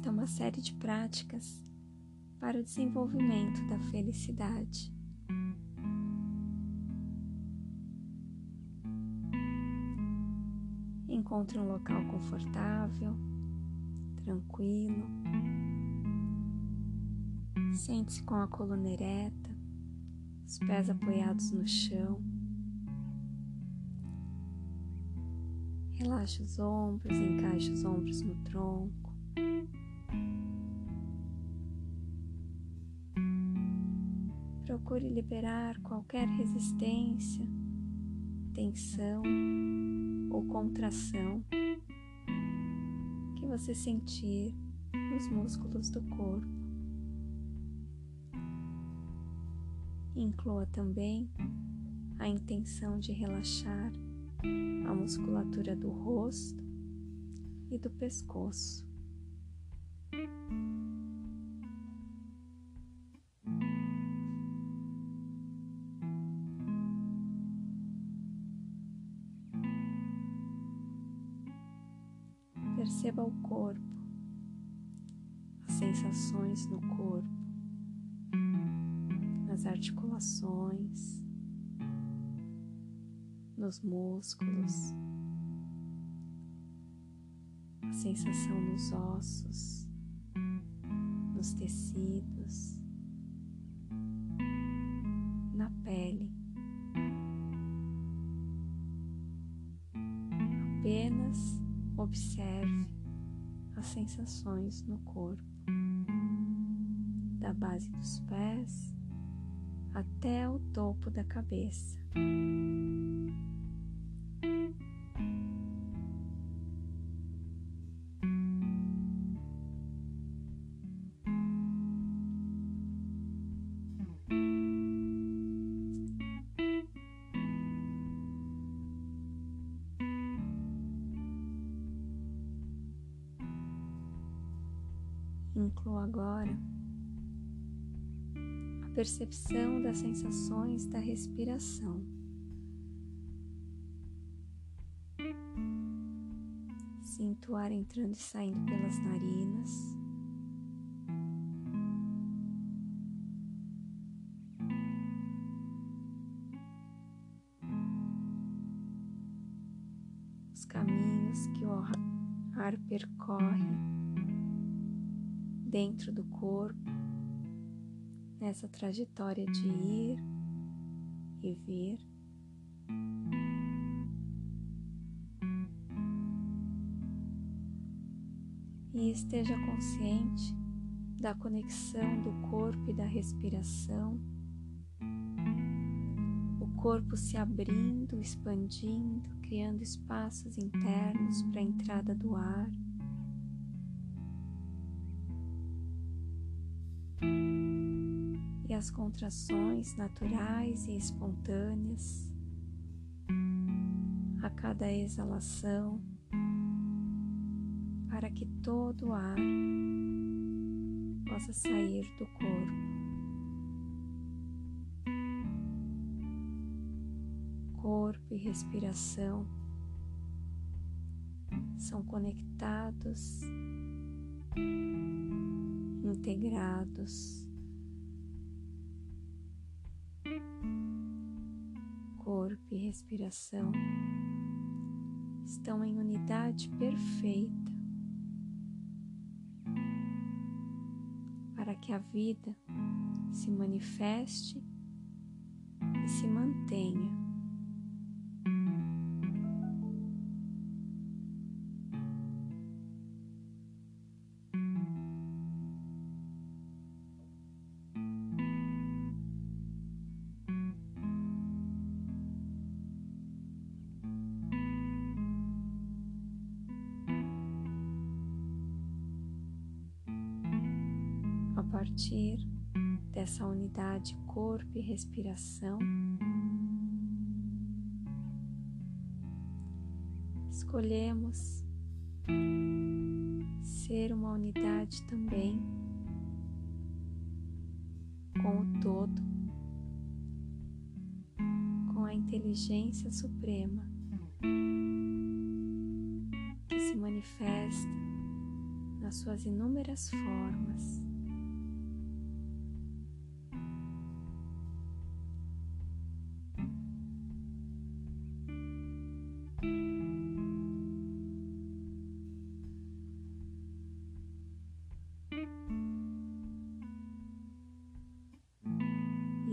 esta é uma série de práticas para o desenvolvimento da felicidade. Encontre um local confortável, tranquilo. Sente-se com a coluna ereta, os pés apoiados no chão. Relaxe os ombros, encaixe os ombros no tronco. Procure liberar qualquer resistência, tensão ou contração que você sentir nos músculos do corpo. Inclua também a intenção de relaxar a musculatura do rosto e do pescoço. Perceba o corpo, as sensações no corpo, as articulações nos músculos, a sensação nos ossos, nos tecidos, na pele. Apenas observe as sensações no corpo, da base dos pés até o topo da cabeça. Percepção das sensações da respiração. Sinto o ar entrando e saindo pelas narinas. Os caminhos que o ar percorre dentro do corpo, nessa trajetória de ir e vir. E esteja consciente da conexão do corpo e da respiração, o corpo se abrindo, expandindo, criando espaços internos para a entrada do ar. As contrações naturais e espontâneas a cada exalação, para que todo o ar possa sair do corpo. Corpo e respiração são conectados, integrados. Corpo e respiração estão em unidade perfeita para que a vida se manifeste e se mantenha. Partir dessa unidade corpo e respiração, escolhemos ser uma unidade também com o todo, com a inteligência suprema, se manifesta nas suas inúmeras formas.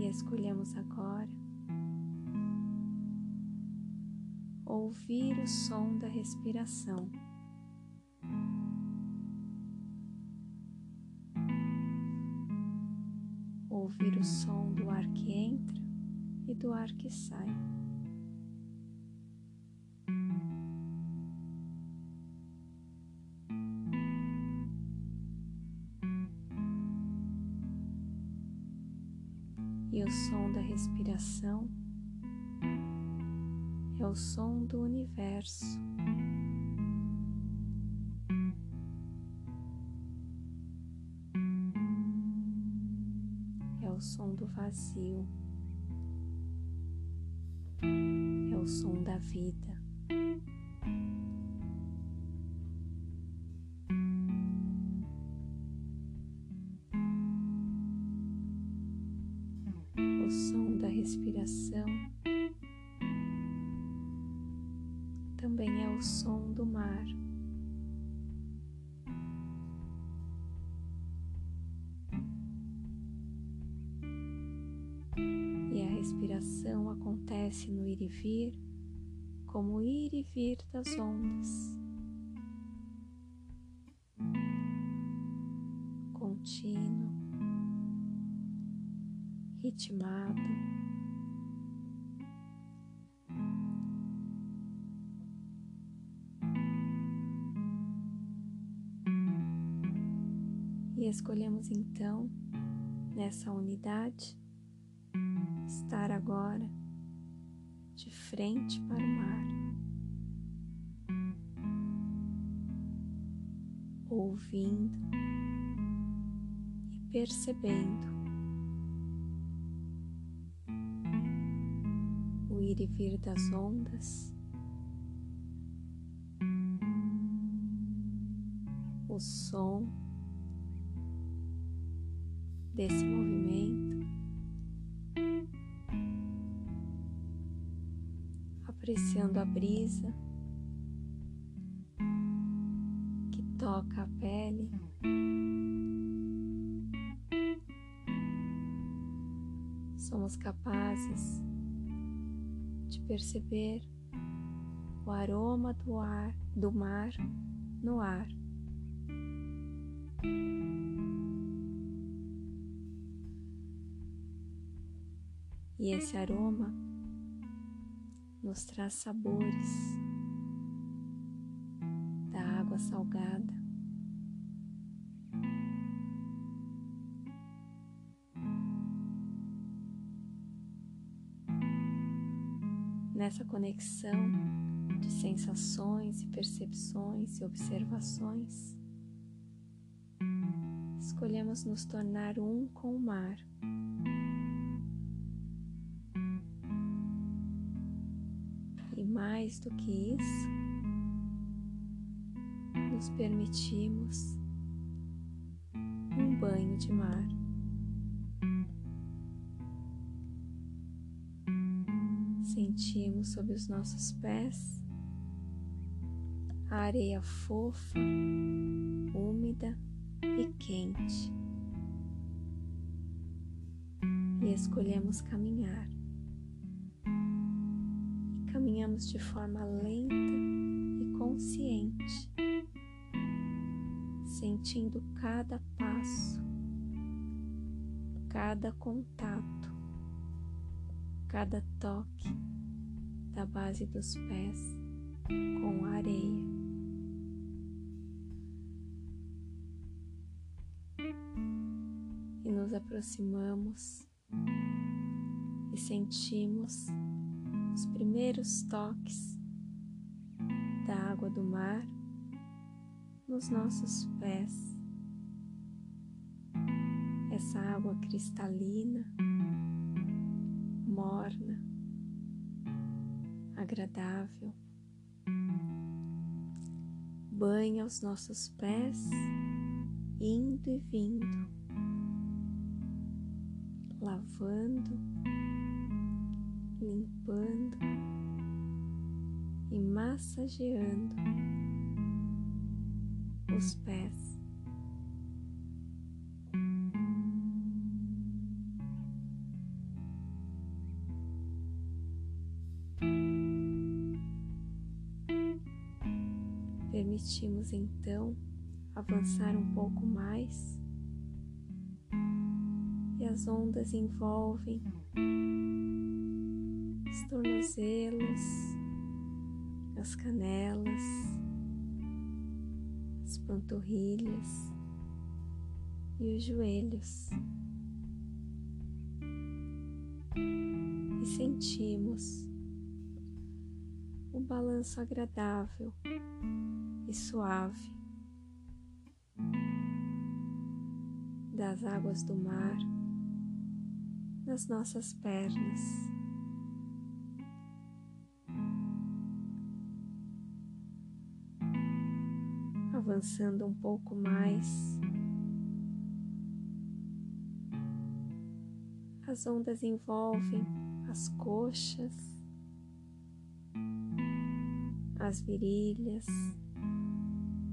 E escolhemos agora ouvir o som da respiração. Ouvir o som do ar que entra e do ar que sai. E o som da respiração é o som do universo. É o som do vazio. É o som da vida. E a respiração acontece no ir e vir, como ir e vir das ondas. Contínuo, ritmado. E escolhemos então, nessa unidade, estar agora de frente para o mar, ouvindo e percebendo o ir e vir das ondas. O som desse movimento, apreciando a brisa que toca a pele. Somos capazes de perceber o aroma do ar, do mar no ar. E esse aroma nos traz sabores da água salgada. Nessa conexão de sensações e percepções e observações, escolhemos nos tornar um com o mar. Mais do que isso, nos permitimos um banho de mar. Sentimos sob os nossos pés a areia fofa, úmida e quente. E escolhemos caminhar caminhamos de forma lenta e consciente, sentindo cada passo, cada contato, cada toque da base dos pés com a areia. E nos aproximamos e sentimos os primeiros toques da água do mar nos nossos pés. Essa água cristalina, morna, agradável, banha os nossos pés, indo e vindo, lavando, limpando e massageando os pés. Permitimos então avançar um pouco mais e as ondas envolvem os tornozelos, as canelas, as panturrilhas e os joelhos. E sentimos um balanço agradável e suave das águas do mar nas nossas pernas. Avançando um pouco mais, as ondas envolvem as coxas, as virilhas,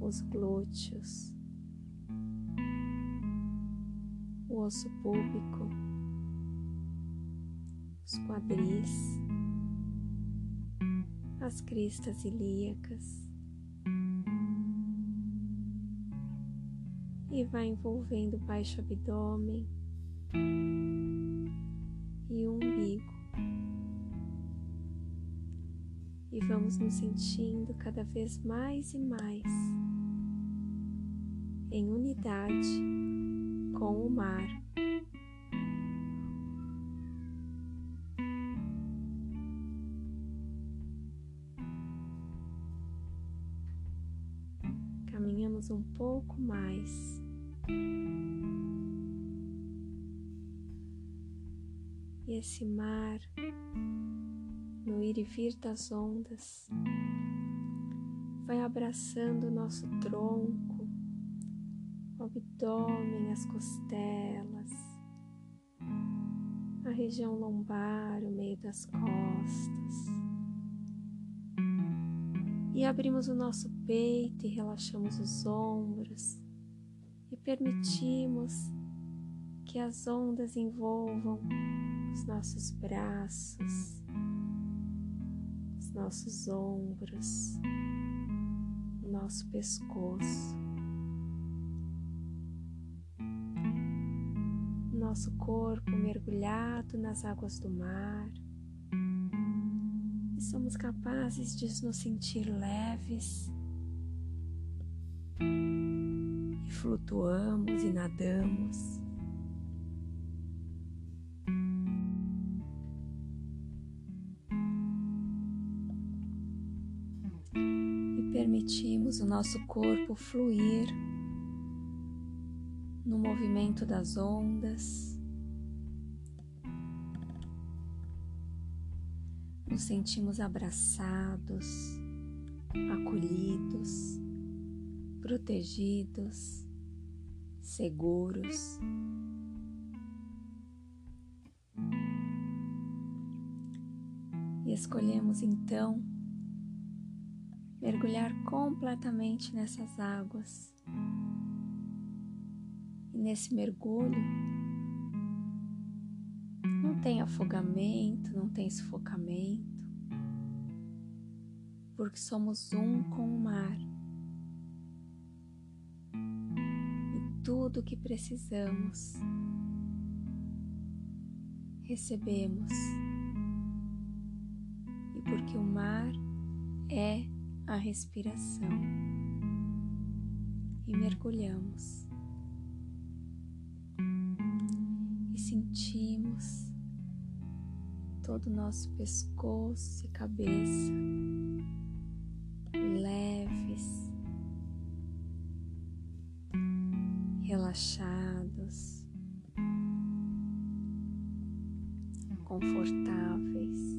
os glúteos, o osso púbico, os quadris, as cristas ilíacas e vai envolvendo o baixo abdômen e o umbigo. E vamos nos sentindo cada vez mais e mais em unidade com o mar. Caminhamos um pouco mais. E esse mar, no ir e vir das ondas, vai abraçando o nosso tronco abdômen, as costelas, a região lombar, o meio das costas. E abrimos o nosso peito e relaxamos os ombros permitimos que as ondas envolvam os nossos braços, os nossos ombros, o nosso pescoço. nosso corpo mergulhado nas águas do mar e somos capazes de nos sentir leves flutuamos e nadamos. E permitimos o nosso corpo fluir no movimento das ondas. Nos sentimos abraçados, acolhidos, protegidos, seguros. E escolhemos então mergulhar completamente nessas águas nesse mergulho não tem afogamento, não tem sufocamento, porque somos um com o mar. Tudo o que precisamos recebemos. E porque o mar é a respiração. E mergulhamos. sentimos todo o nosso pescoço e cabeça relaxados, confortáveis.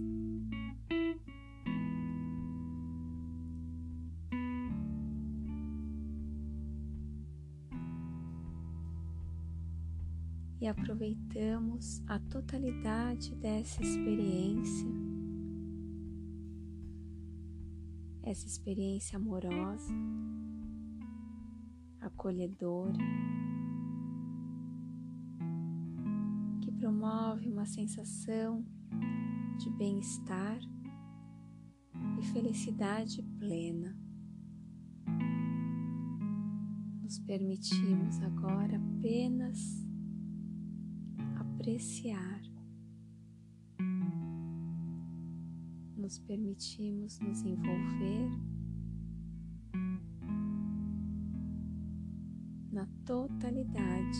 E aproveitamos a totalidade dessa experiência, essa experiência amorosa, acolhedora. Uma sensação de bem-estar e felicidade plena. Nos permitimos agora apenas apreciar. Nos permitimos nos envolver na totalidade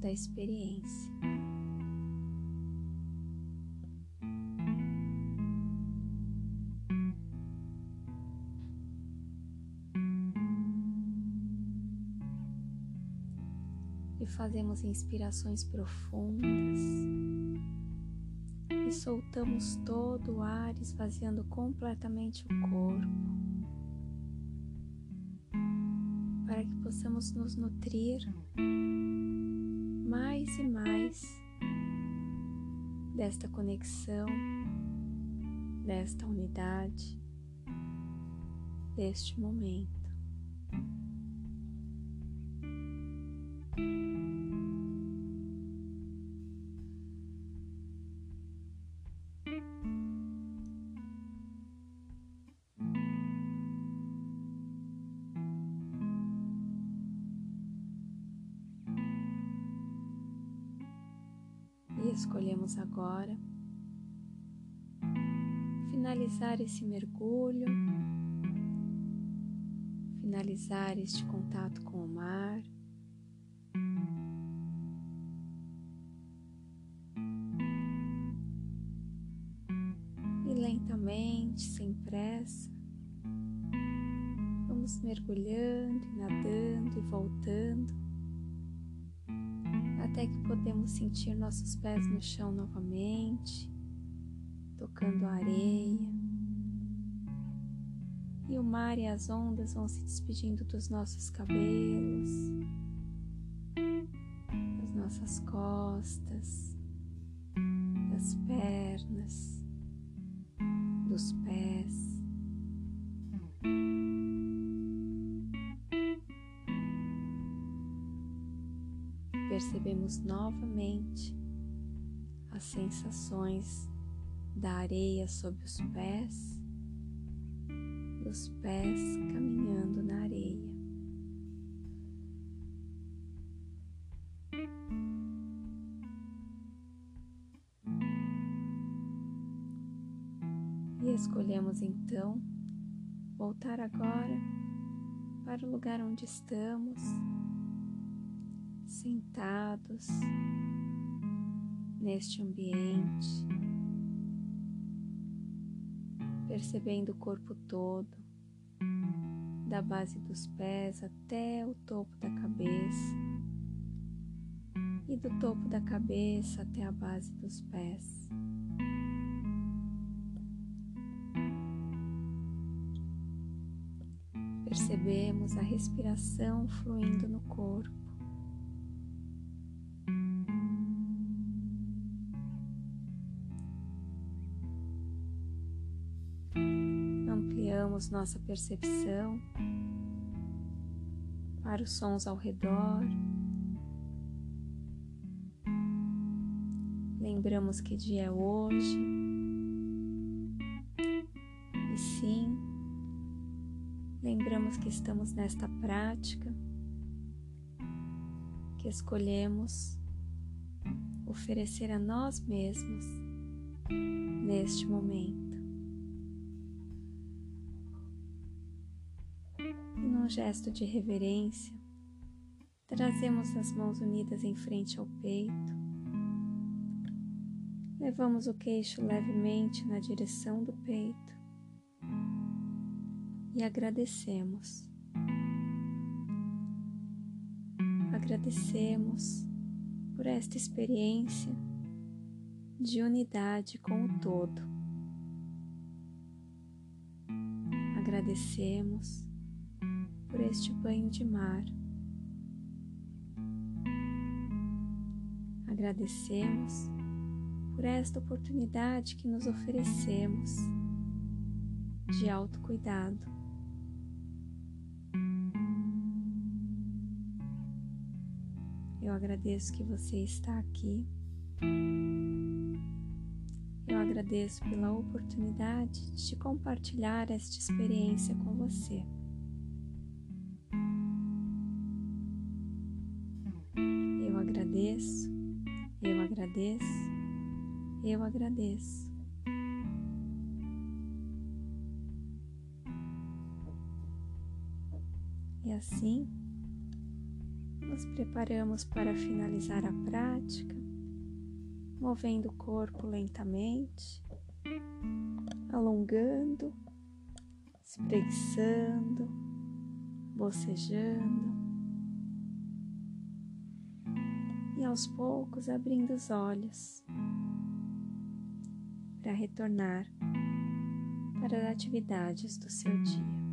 da experiência. E fazemos inspirações profundas e soltamos todo o ar, esvaziando completamente o corpo, para que possamos nos nutrir mais e mais desta conexão, desta unidade, deste momento. Escolhemos agora finalizar esse mergulho, finalizar este contato com o mar. E lentamente, sem pressa, vamos mergulhando nadando e voltando até que podemos sentir nossos pés no chão novamente, tocando a areia. E o mar e as ondas vão se despedindo dos nossos cabelos, das nossas costas, das pernas, dos pés. Percebemos novamente as sensações da areia sob os pés, dos pés caminhando na areia. E escolhemos então voltar agora para o lugar onde estamos sentados neste ambiente, percebendo o corpo todo, da base dos pés até o topo da cabeça e do topo da cabeça até a base dos pés. Percebemos a respiração fluindo no corpo. Ampliamos nossa percepção para os sons ao redor. Lembramos que dia é hoje. E sim, lembramos que estamos nesta prática, que escolhemos oferecer a nós mesmos neste momento. Num gesto de reverência, trazemos as mãos unidas em frente ao peito, levamos o queixo levemente na direção do peito e agradecemos. Agradecemos por esta experiência de unidade com o todo. Agradecemos por este banho de mar. Agradecemos por esta oportunidade que nos oferecemos de autocuidado. Eu agradeço que você está aqui. Eu agradeço pela oportunidade de compartilhar esta experiência com você. Agradeço, eu agradeço. E assim, nos preparamos para finalizar a prática, movendo o corpo lentamente, alongando, espreguiçando, bocejando aos poucos abrindo os olhos para retornar para as atividades do seu dia.